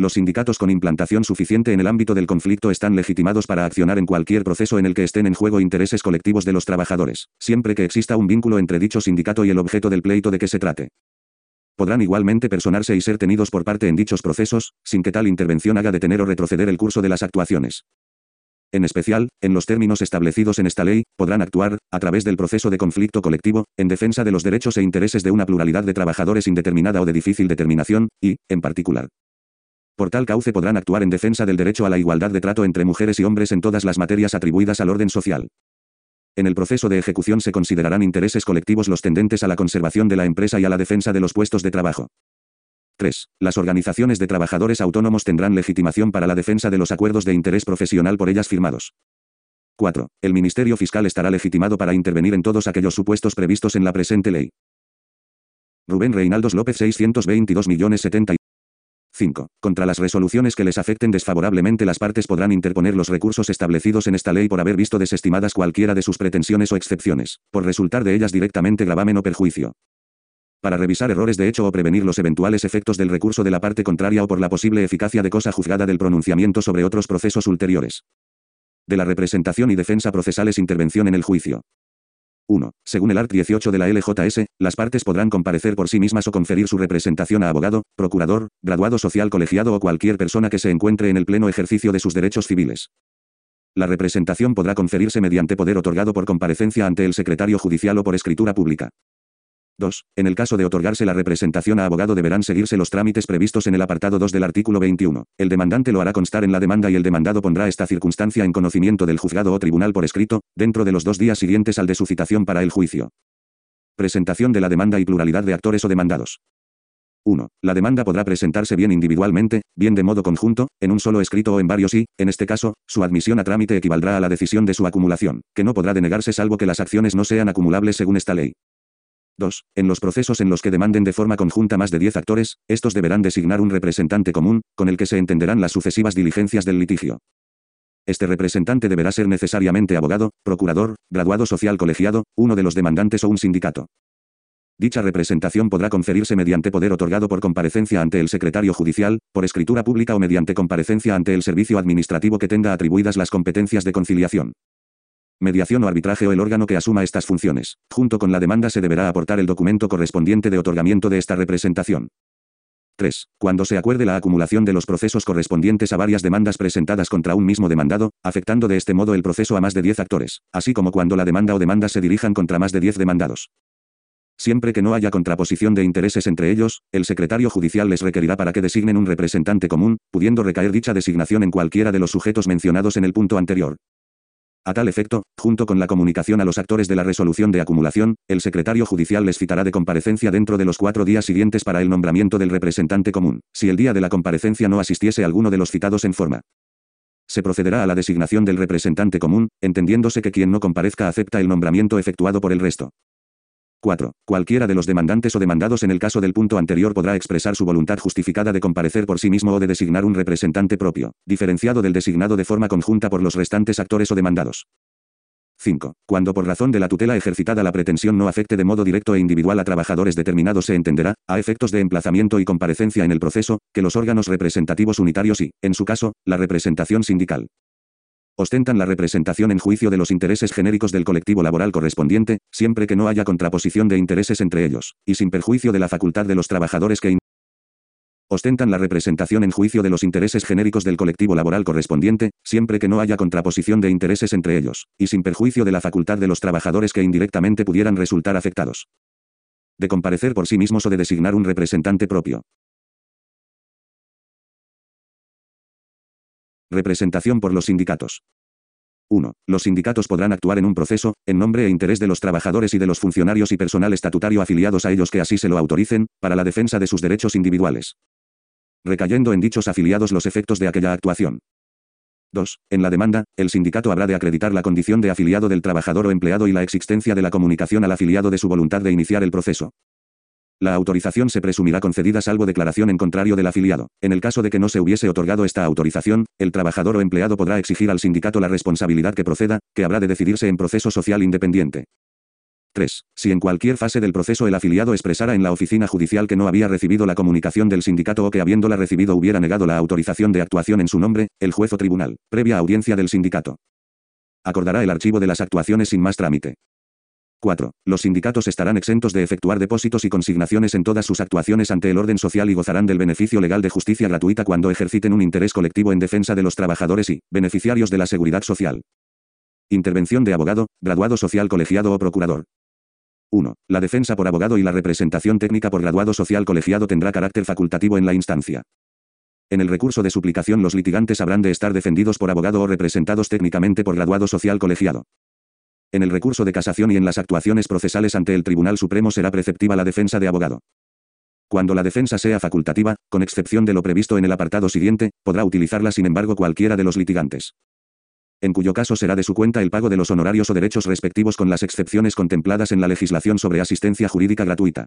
Los sindicatos con implantación suficiente en el ámbito del conflicto están legitimados para accionar en cualquier proceso en el que estén en juego intereses colectivos de los trabajadores, siempre que exista un vínculo entre dicho sindicato y el objeto del pleito de que se trate. Podrán igualmente personarse y ser tenidos por parte en dichos procesos, sin que tal intervención haga detener o retroceder el curso de las actuaciones. En especial, en los términos establecidos en esta ley, podrán actuar, a través del proceso de conflicto colectivo, en defensa de los derechos e intereses de una pluralidad de trabajadores indeterminada o de difícil determinación, y, en particular, por tal cauce podrán actuar en defensa del derecho a la igualdad de trato entre mujeres y hombres en todas las materias atribuidas al orden social. En el proceso de ejecución se considerarán intereses colectivos los tendentes a la conservación de la empresa y a la defensa de los puestos de trabajo. 3. Las organizaciones de trabajadores autónomos tendrán legitimación para la defensa de los acuerdos de interés profesional por ellas firmados. 4. El Ministerio Fiscal estará legitimado para intervenir en todos aquellos supuestos previstos en la presente ley. Rubén Reinaldos López 622 millones 5. Contra las resoluciones que les afecten desfavorablemente las partes podrán interponer los recursos establecidos en esta ley por haber visto desestimadas cualquiera de sus pretensiones o excepciones, por resultar de ellas directamente gravamen o perjuicio para revisar errores de hecho o prevenir los eventuales efectos del recurso de la parte contraria o por la posible eficacia de cosa juzgada del pronunciamiento sobre otros procesos ulteriores. De la representación y defensa procesales intervención en el juicio. 1. Según el art. 18 de la LJS, las partes podrán comparecer por sí mismas o conferir su representación a abogado, procurador, graduado social colegiado o cualquier persona que se encuentre en el pleno ejercicio de sus derechos civiles. La representación podrá conferirse mediante poder otorgado por comparecencia ante el secretario judicial o por escritura pública. 2. En el caso de otorgarse la representación a abogado deberán seguirse los trámites previstos en el apartado 2 del artículo 21. El demandante lo hará constar en la demanda y el demandado pondrá esta circunstancia en conocimiento del juzgado o tribunal por escrito, dentro de los dos días siguientes al de su citación para el juicio. Presentación de la demanda y pluralidad de actores o demandados. 1. La demanda podrá presentarse bien individualmente, bien de modo conjunto, en un solo escrito o en varios y, en este caso, su admisión a trámite equivaldrá a la decisión de su acumulación, que no podrá denegarse salvo que las acciones no sean acumulables según esta ley. 2. En los procesos en los que demanden de forma conjunta más de 10 actores, estos deberán designar un representante común, con el que se entenderán las sucesivas diligencias del litigio. Este representante deberá ser necesariamente abogado, procurador, graduado social colegiado, uno de los demandantes o un sindicato. Dicha representación podrá conferirse mediante poder otorgado por comparecencia ante el secretario judicial, por escritura pública o mediante comparecencia ante el servicio administrativo que tenga atribuidas las competencias de conciliación mediación o arbitraje o el órgano que asuma estas funciones. Junto con la demanda se deberá aportar el documento correspondiente de otorgamiento de esta representación. 3. Cuando se acuerde la acumulación de los procesos correspondientes a varias demandas presentadas contra un mismo demandado, afectando de este modo el proceso a más de 10 actores, así como cuando la demanda o demandas se dirijan contra más de 10 demandados. Siempre que no haya contraposición de intereses entre ellos, el secretario judicial les requerirá para que designen un representante común, pudiendo recaer dicha designación en cualquiera de los sujetos mencionados en el punto anterior. A tal efecto, junto con la comunicación a los actores de la resolución de acumulación, el secretario judicial les citará de comparecencia dentro de los cuatro días siguientes para el nombramiento del representante común, si el día de la comparecencia no asistiese alguno de los citados en forma. Se procederá a la designación del representante común, entendiéndose que quien no comparezca acepta el nombramiento efectuado por el resto. 4. Cualquiera de los demandantes o demandados en el caso del punto anterior podrá expresar su voluntad justificada de comparecer por sí mismo o de designar un representante propio, diferenciado del designado de forma conjunta por los restantes actores o demandados. 5. Cuando por razón de la tutela ejercitada la pretensión no afecte de modo directo e individual a trabajadores determinados se entenderá, a efectos de emplazamiento y comparecencia en el proceso, que los órganos representativos unitarios y, en su caso, la representación sindical, ostentan la representación en juicio de los intereses genéricos del colectivo laboral correspondiente, siempre que no haya contraposición de intereses entre ellos, y sin perjuicio de la facultad de los trabajadores que ostentan la representación en juicio de los intereses genéricos del colectivo laboral correspondiente, siempre que no haya contraposición de intereses entre ellos, y sin perjuicio de la facultad de los trabajadores que indirectamente pudieran resultar afectados. De comparecer por sí mismos o de designar un representante propio. Representación por los sindicatos. 1. Los sindicatos podrán actuar en un proceso, en nombre e interés de los trabajadores y de los funcionarios y personal estatutario afiliados a ellos que así se lo autoricen, para la defensa de sus derechos individuales. Recayendo en dichos afiliados los efectos de aquella actuación. 2. En la demanda, el sindicato habrá de acreditar la condición de afiliado del trabajador o empleado y la existencia de la comunicación al afiliado de su voluntad de iniciar el proceso. La autorización se presumirá concedida salvo declaración en contrario del afiliado. En el caso de que no se hubiese otorgado esta autorización, el trabajador o empleado podrá exigir al sindicato la responsabilidad que proceda, que habrá de decidirse en proceso social independiente. 3. Si en cualquier fase del proceso el afiliado expresara en la oficina judicial que no había recibido la comunicación del sindicato o que habiéndola recibido hubiera negado la autorización de actuación en su nombre, el juez o tribunal, previa audiencia del sindicato, acordará el archivo de las actuaciones sin más trámite. 4. Los sindicatos estarán exentos de efectuar depósitos y consignaciones en todas sus actuaciones ante el orden social y gozarán del beneficio legal de justicia gratuita cuando ejerciten un interés colectivo en defensa de los trabajadores y beneficiarios de la seguridad social. Intervención de abogado, graduado social colegiado o procurador. 1. La defensa por abogado y la representación técnica por graduado social colegiado tendrá carácter facultativo en la instancia. En el recurso de suplicación los litigantes habrán de estar defendidos por abogado o representados técnicamente por graduado social colegiado. En el recurso de casación y en las actuaciones procesales ante el Tribunal Supremo será preceptiva la defensa de abogado. Cuando la defensa sea facultativa, con excepción de lo previsto en el apartado siguiente, podrá utilizarla sin embargo cualquiera de los litigantes. En cuyo caso será de su cuenta el pago de los honorarios o derechos respectivos con las excepciones contempladas en la legislación sobre asistencia jurídica gratuita.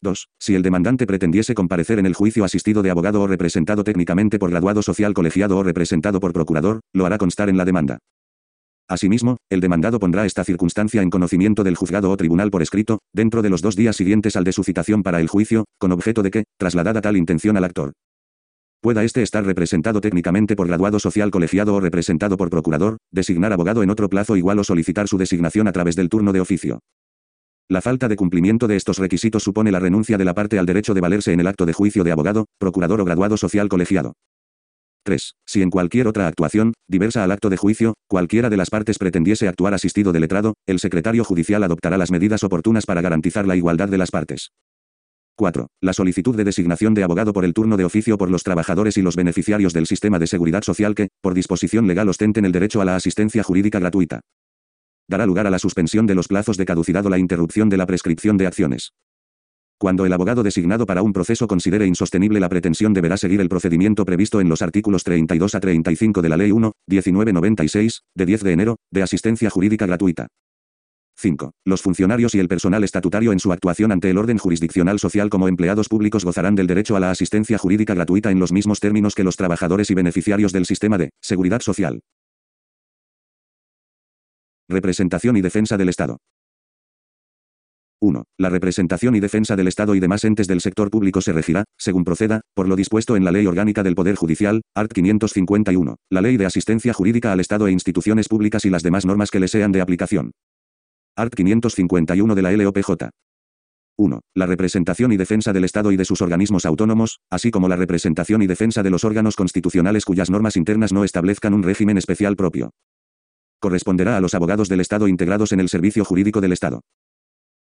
2. Si el demandante pretendiese comparecer en el juicio asistido de abogado o representado técnicamente por graduado social colegiado o representado por procurador, lo hará constar en la demanda. Asimismo, el demandado pondrá esta circunstancia en conocimiento del juzgado o tribunal por escrito, dentro de los dos días siguientes al de su citación para el juicio, con objeto de que, trasladada tal intención al actor, Pueda éste estar representado técnicamente por graduado social colegiado o representado por procurador, designar abogado en otro plazo igual o solicitar su designación a través del turno de oficio. La falta de cumplimiento de estos requisitos supone la renuncia de la parte al derecho de valerse en el acto de juicio de abogado, procurador o graduado social colegiado. 3. Si en cualquier otra actuación, diversa al acto de juicio, cualquiera de las partes pretendiese actuar asistido de letrado, el secretario judicial adoptará las medidas oportunas para garantizar la igualdad de las partes. 4. La solicitud de designación de abogado por el turno de oficio por los trabajadores y los beneficiarios del sistema de seguridad social que, por disposición legal ostenten el derecho a la asistencia jurídica gratuita. Dará lugar a la suspensión de los plazos de caducidad o la interrupción de la prescripción de acciones. Cuando el abogado designado para un proceso considere insostenible la pretensión deberá seguir el procedimiento previsto en los artículos 32 a 35 de la Ley 1, 1996, de 10 de enero, de asistencia jurídica gratuita. 5. Los funcionarios y el personal estatutario en su actuación ante el orden jurisdiccional social como empleados públicos gozarán del derecho a la asistencia jurídica gratuita en los mismos términos que los trabajadores y beneficiarios del sistema de seguridad social. Representación y defensa del Estado. 1. La representación y defensa del Estado y demás entes del sector público se regirá, según proceda, por lo dispuesto en la Ley Orgánica del Poder Judicial, art. 551, la Ley de Asistencia Jurídica al Estado e instituciones públicas y las demás normas que le sean de aplicación. Art. 551 de la LOPJ. 1. La representación y defensa del Estado y de sus organismos autónomos, así como la representación y defensa de los órganos constitucionales cuyas normas internas no establezcan un régimen especial propio. Corresponderá a los abogados del Estado integrados en el Servicio Jurídico del Estado.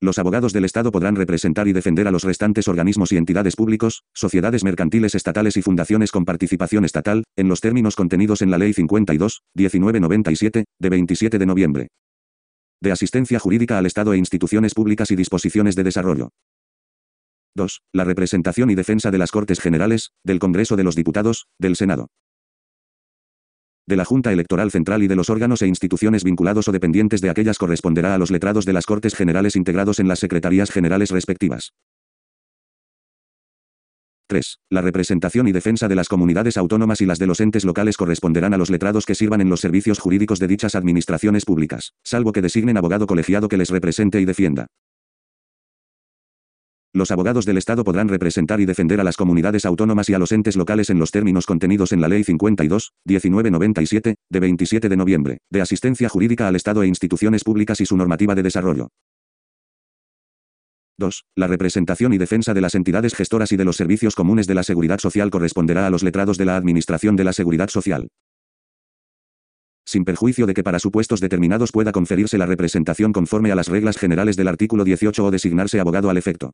Los abogados del Estado podrán representar y defender a los restantes organismos y entidades públicos, sociedades mercantiles estatales y fundaciones con participación estatal, en los términos contenidos en la Ley 52, 1997, de 27 de noviembre de asistencia jurídica al Estado e instituciones públicas y disposiciones de desarrollo. 2. La representación y defensa de las Cortes Generales, del Congreso de los Diputados, del Senado. De la Junta Electoral Central y de los órganos e instituciones vinculados o dependientes de aquellas corresponderá a los letrados de las Cortes Generales integrados en las Secretarías Generales respectivas. 3. La representación y defensa de las comunidades autónomas y las de los entes locales corresponderán a los letrados que sirvan en los servicios jurídicos de dichas administraciones públicas, salvo que designen abogado colegiado que les represente y defienda. Los abogados del Estado podrán representar y defender a las comunidades autónomas y a los entes locales en los términos contenidos en la Ley 52, 1997, de 27 de noviembre, de asistencia jurídica al Estado e instituciones públicas y su normativa de desarrollo. 2. La representación y defensa de las entidades gestoras y de los servicios comunes de la seguridad social corresponderá a los letrados de la Administración de la Seguridad Social. Sin perjuicio de que para supuestos determinados pueda conferirse la representación conforme a las reglas generales del artículo 18 o designarse abogado al efecto.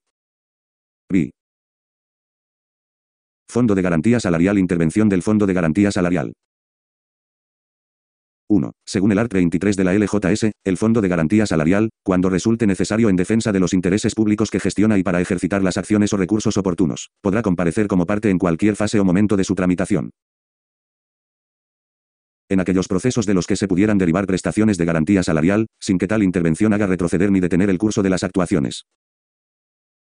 Fondo de Garantía Salarial Intervención del Fondo de Garantía Salarial. 1. Según el art. 23 de la LJS, el Fondo de Garantía Salarial, cuando resulte necesario en defensa de los intereses públicos que gestiona y para ejercitar las acciones o recursos oportunos, podrá comparecer como parte en cualquier fase o momento de su tramitación. En aquellos procesos de los que se pudieran derivar prestaciones de garantía salarial, sin que tal intervención haga retroceder ni detener el curso de las actuaciones.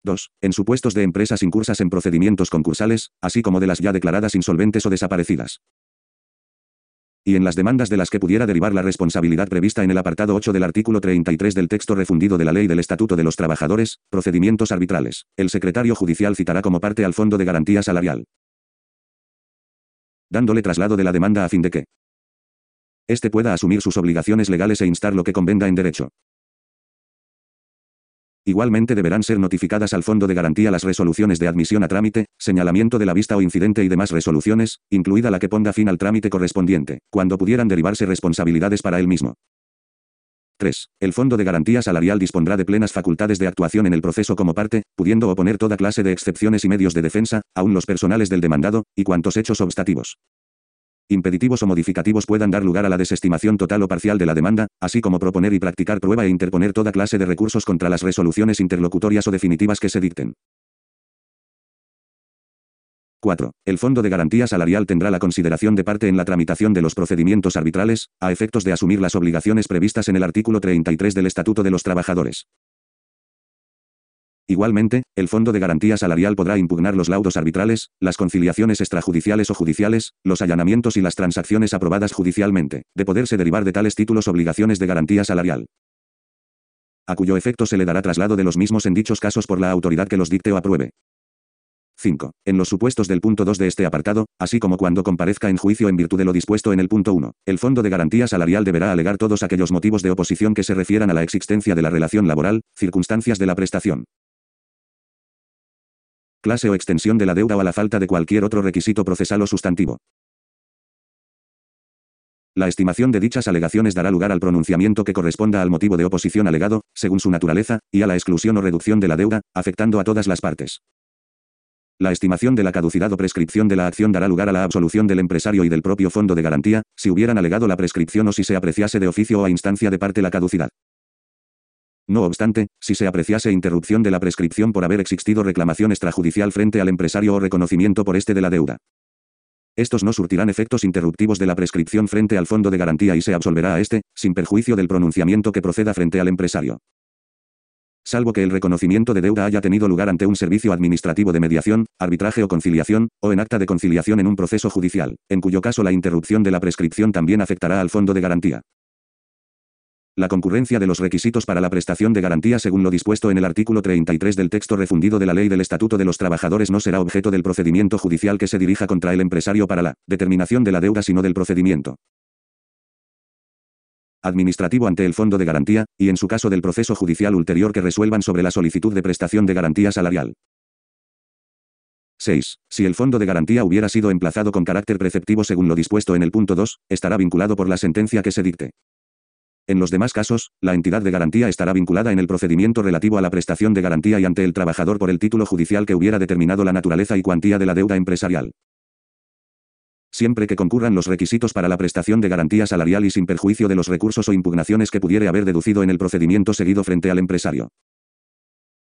2. En supuestos de empresas incursas en procedimientos concursales, así como de las ya declaradas insolventes o desaparecidas y en las demandas de las que pudiera derivar la responsabilidad prevista en el apartado 8 del artículo 33 del texto refundido de la Ley del Estatuto de los Trabajadores, procedimientos arbitrales. El secretario judicial citará como parte al Fondo de Garantía Salarial, dándole traslado de la demanda a fin de que éste pueda asumir sus obligaciones legales e instar lo que convenga en derecho. Igualmente deberán ser notificadas al Fondo de Garantía las resoluciones de admisión a trámite, señalamiento de la vista o incidente y demás resoluciones, incluida la que ponga fin al trámite correspondiente, cuando pudieran derivarse responsabilidades para él mismo. 3. El Fondo de Garantía Salarial dispondrá de plenas facultades de actuación en el proceso como parte, pudiendo oponer toda clase de excepciones y medios de defensa, aun los personales del demandado, y cuantos hechos obstativos impeditivos o modificativos puedan dar lugar a la desestimación total o parcial de la demanda, así como proponer y practicar prueba e interponer toda clase de recursos contra las resoluciones interlocutorias o definitivas que se dicten. 4. El Fondo de Garantía Salarial tendrá la consideración de parte en la tramitación de los procedimientos arbitrales, a efectos de asumir las obligaciones previstas en el artículo 33 del Estatuto de los Trabajadores. Igualmente, el Fondo de Garantía Salarial podrá impugnar los laudos arbitrales, las conciliaciones extrajudiciales o judiciales, los allanamientos y las transacciones aprobadas judicialmente, de poderse derivar de tales títulos obligaciones de garantía salarial. A cuyo efecto se le dará traslado de los mismos en dichos casos por la autoridad que los dicte o apruebe. 5. En los supuestos del punto 2 de este apartado, así como cuando comparezca en juicio en virtud de lo dispuesto en el punto 1, el Fondo de Garantía Salarial deberá alegar todos aquellos motivos de oposición que se refieran a la existencia de la relación laboral, circunstancias de la prestación, clase o extensión de la deuda o a la falta de cualquier otro requisito procesal o sustantivo. La estimación de dichas alegaciones dará lugar al pronunciamiento que corresponda al motivo de oposición alegado, según su naturaleza, y a la exclusión o reducción de la deuda, afectando a todas las partes. La estimación de la caducidad o prescripción de la acción dará lugar a la absolución del empresario y del propio fondo de garantía, si hubieran alegado la prescripción o si se apreciase de oficio o a instancia de parte la caducidad. No obstante, si se apreciase interrupción de la prescripción por haber existido reclamación extrajudicial frente al empresario o reconocimiento por este de la deuda. Estos no surtirán efectos interruptivos de la prescripción frente al fondo de garantía y se absolverá a este, sin perjuicio del pronunciamiento que proceda frente al empresario. Salvo que el reconocimiento de deuda haya tenido lugar ante un servicio administrativo de mediación, arbitraje o conciliación, o en acta de conciliación en un proceso judicial, en cuyo caso la interrupción de la prescripción también afectará al fondo de garantía. La concurrencia de los requisitos para la prestación de garantía según lo dispuesto en el artículo 33 del texto refundido de la Ley del Estatuto de los Trabajadores no será objeto del procedimiento judicial que se dirija contra el empresario para la determinación de la deuda sino del procedimiento administrativo ante el Fondo de Garantía, y en su caso del proceso judicial ulterior que resuelvan sobre la solicitud de prestación de garantía salarial. 6. Si el fondo de garantía hubiera sido emplazado con carácter preceptivo según lo dispuesto en el punto 2, estará vinculado por la sentencia que se dicte. En los demás casos, la entidad de garantía estará vinculada en el procedimiento relativo a la prestación de garantía y ante el trabajador por el título judicial que hubiera determinado la naturaleza y cuantía de la deuda empresarial. Siempre que concurran los requisitos para la prestación de garantía salarial y sin perjuicio de los recursos o impugnaciones que pudiere haber deducido en el procedimiento seguido frente al empresario.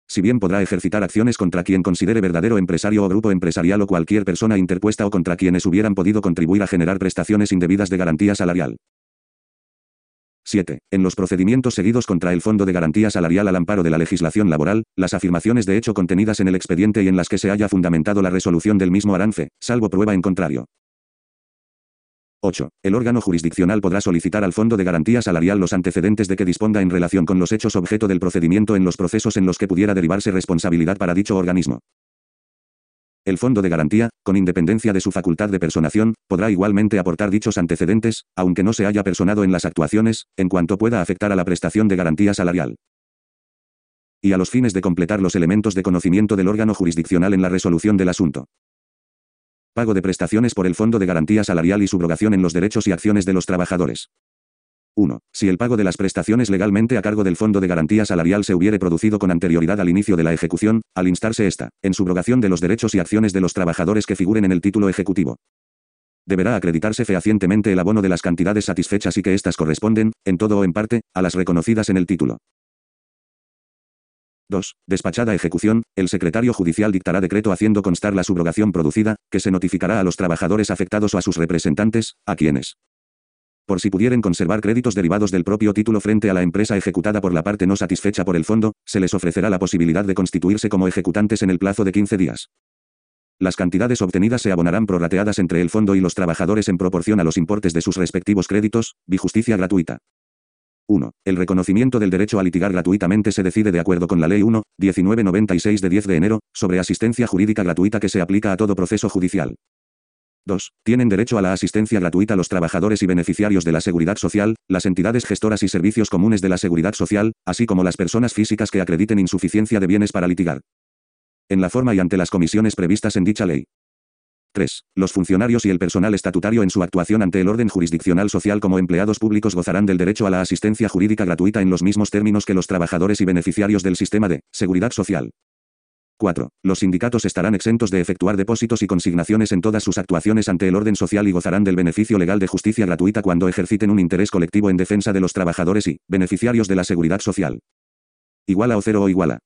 Si bien podrá ejercitar acciones contra quien considere verdadero empresario o grupo empresarial o cualquier persona interpuesta o contra quienes hubieran podido contribuir a generar prestaciones indebidas de garantía salarial. 7. En los procedimientos seguidos contra el Fondo de Garantía Salarial al amparo de la legislación laboral, las afirmaciones de hecho contenidas en el expediente y en las que se haya fundamentado la resolución del mismo arance, salvo prueba en contrario. 8. El órgano jurisdiccional podrá solicitar al Fondo de Garantía Salarial los antecedentes de que disponga en relación con los hechos objeto del procedimiento en los procesos en los que pudiera derivarse responsabilidad para dicho organismo. El Fondo de Garantía, con independencia de su facultad de personación, podrá igualmente aportar dichos antecedentes, aunque no se haya personado en las actuaciones, en cuanto pueda afectar a la prestación de garantía salarial. Y a los fines de completar los elementos de conocimiento del órgano jurisdiccional en la resolución del asunto. Pago de prestaciones por el Fondo de Garantía Salarial y subrogación en los derechos y acciones de los trabajadores. 1. Si el pago de las prestaciones legalmente a cargo del Fondo de Garantía Salarial se hubiere producido con anterioridad al inicio de la ejecución, al instarse esta, en subrogación de los derechos y acciones de los trabajadores que figuren en el título ejecutivo. Deberá acreditarse fehacientemente el abono de las cantidades satisfechas y que éstas corresponden, en todo o en parte, a las reconocidas en el título. 2. Despachada ejecución, el secretario judicial dictará decreto haciendo constar la subrogación producida, que se notificará a los trabajadores afectados o a sus representantes, a quienes por si pudieren conservar créditos derivados del propio título frente a la empresa ejecutada por la parte no satisfecha por el fondo, se les ofrecerá la posibilidad de constituirse como ejecutantes en el plazo de 15 días. Las cantidades obtenidas se abonarán prorrateadas entre el fondo y los trabajadores en proporción a los importes de sus respectivos créditos, justicia gratuita. 1. El reconocimiento del derecho a litigar gratuitamente se decide de acuerdo con la Ley 1, 1996 de 10 de enero, sobre asistencia jurídica gratuita que se aplica a todo proceso judicial. 2. Tienen derecho a la asistencia gratuita los trabajadores y beneficiarios de la Seguridad Social, las entidades gestoras y servicios comunes de la Seguridad Social, así como las personas físicas que acrediten insuficiencia de bienes para litigar. En la forma y ante las comisiones previstas en dicha ley. 3. Los funcionarios y el personal estatutario en su actuación ante el orden jurisdiccional social como empleados públicos gozarán del derecho a la asistencia jurídica gratuita en los mismos términos que los trabajadores y beneficiarios del sistema de seguridad social. 4. Los sindicatos estarán exentos de efectuar depósitos y consignaciones en todas sus actuaciones ante el orden social y gozarán del beneficio legal de justicia gratuita cuando ejerciten un interés colectivo en defensa de los trabajadores y beneficiarios de la seguridad social. Iguala o cero o iguala.